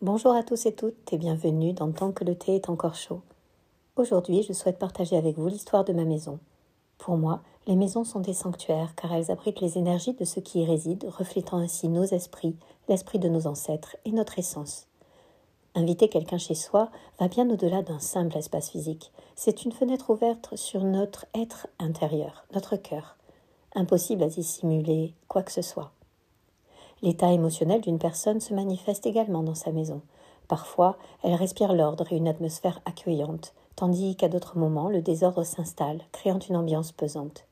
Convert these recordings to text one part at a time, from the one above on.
Bonjour à tous et toutes et bienvenue dans Tant que le thé est encore chaud. Aujourd'hui, je souhaite partager avec vous l'histoire de ma maison. Pour moi, les maisons sont des sanctuaires car elles abritent les énergies de ceux qui y résident, reflétant ainsi nos esprits, l'esprit de nos ancêtres et notre essence. Inviter quelqu'un chez soi va bien au-delà d'un simple espace physique. C'est une fenêtre ouverte sur notre être intérieur, notre cœur. Impossible à dissimuler quoi que ce soit. L'état émotionnel d'une personne se manifeste également dans sa maison. Parfois, elle respire l'ordre et une atmosphère accueillante, tandis qu'à d'autres moments, le désordre s'installe, créant une ambiance pesante.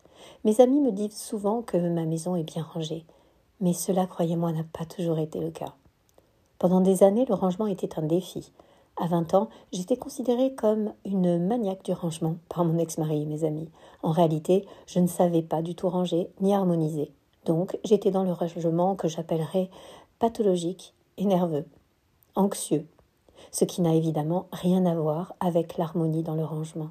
Mes amis me disent souvent que ma maison est bien rangée, mais cela, croyez-moi, n'a pas toujours été le cas. Pendant des années, le rangement était un défi. À 20 ans, j'étais considérée comme une maniaque du rangement par mon ex-mari et mes amis. En réalité, je ne savais pas du tout ranger ni harmoniser. Donc, j'étais dans le rangement que j'appellerais pathologique et nerveux, anxieux, ce qui n'a évidemment rien à voir avec l'harmonie dans le rangement.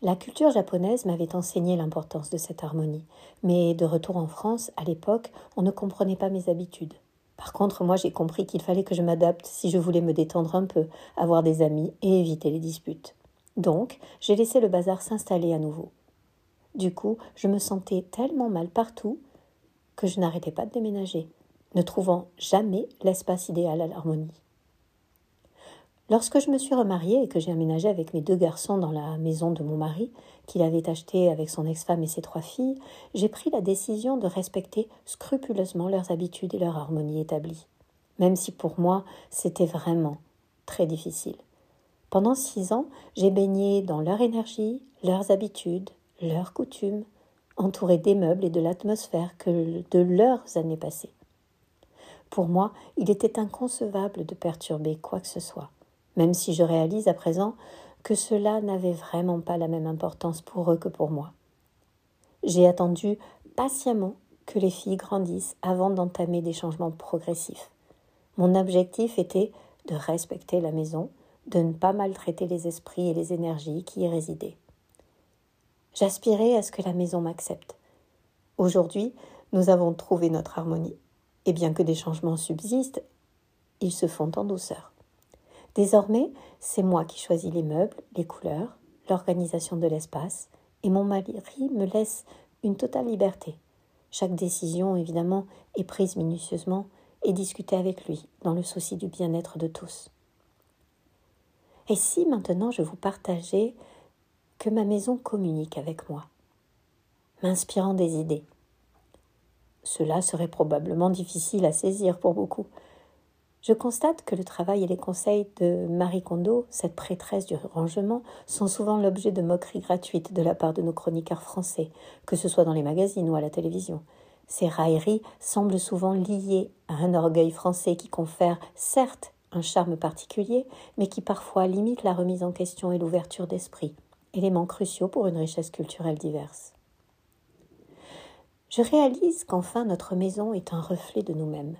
La culture japonaise m'avait enseigné l'importance de cette harmonie, mais de retour en France, à l'époque, on ne comprenait pas mes habitudes. Par contre, moi j'ai compris qu'il fallait que je m'adapte si je voulais me détendre un peu, avoir des amis et éviter les disputes. Donc, j'ai laissé le bazar s'installer à nouveau. Du coup, je me sentais tellement mal partout que je n'arrêtais pas de déménager, ne trouvant jamais l'espace idéal à l'harmonie. Lorsque je me suis remariée et que j'ai aménagé avec mes deux garçons dans la maison de mon mari, qu'il avait achetée avec son ex-femme et ses trois filles, j'ai pris la décision de respecter scrupuleusement leurs habitudes et leur harmonie établie, même si pour moi c'était vraiment très difficile. Pendant six ans, j'ai baigné dans leur énergie, leurs habitudes, leurs coutumes, entouré des meubles et de l'atmosphère que de leurs années passées. Pour moi, il était inconcevable de perturber quoi que ce soit, même si je réalise à présent que cela n'avait vraiment pas la même importance pour eux que pour moi. J'ai attendu patiemment que les filles grandissent avant d'entamer des changements progressifs. Mon objectif était de respecter la maison, de ne pas maltraiter les esprits et les énergies qui y résidaient. J'aspirais à ce que la maison m'accepte. Aujourd'hui, nous avons trouvé notre harmonie. Et bien que des changements subsistent, ils se font en douceur. Désormais, c'est moi qui choisis les meubles, les couleurs, l'organisation de l'espace, et mon mari me laisse une totale liberté. Chaque décision, évidemment, est prise minutieusement et discutée avec lui, dans le souci du bien-être de tous. Et si maintenant je vous partageais que ma maison communique avec moi, m'inspirant des idées. Cela serait probablement difficile à saisir pour beaucoup. Je constate que le travail et les conseils de Marie Kondo, cette prêtresse du rangement, sont souvent l'objet de moqueries gratuites de la part de nos chroniqueurs français, que ce soit dans les magazines ou à la télévision. Ces railleries semblent souvent liées à un orgueil français qui confère, certes, un charme particulier, mais qui parfois limite la remise en question et l'ouverture d'esprit éléments cruciaux pour une richesse culturelle diverse. Je réalise qu'enfin notre maison est un reflet de nous-mêmes.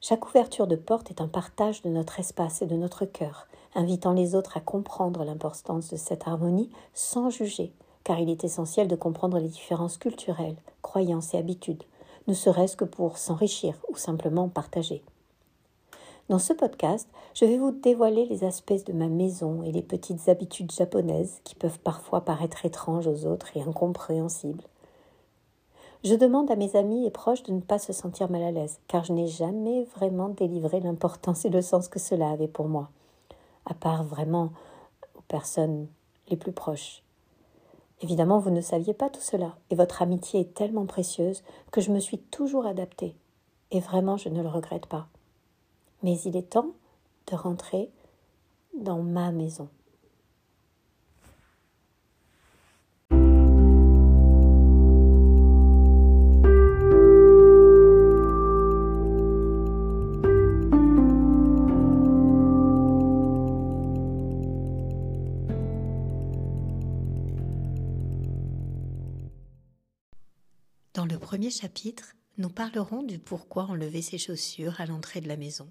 Chaque ouverture de porte est un partage de notre espace et de notre cœur, invitant les autres à comprendre l'importance de cette harmonie sans juger, car il est essentiel de comprendre les différences culturelles, croyances et habitudes, ne serait-ce que pour s'enrichir ou simplement partager. Dans ce podcast, je vais vous dévoiler les aspects de ma maison et les petites habitudes japonaises qui peuvent parfois paraître étranges aux autres et incompréhensibles. Je demande à mes amis et proches de ne pas se sentir mal à l'aise, car je n'ai jamais vraiment délivré l'importance et le sens que cela avait pour moi, à part vraiment aux personnes les plus proches. Évidemment, vous ne saviez pas tout cela, et votre amitié est tellement précieuse que je me suis toujours adaptée, et vraiment je ne le regrette pas. Mais il est temps de rentrer dans ma maison. Dans le premier chapitre, nous parlerons du pourquoi enlever ses chaussures à l'entrée de la maison.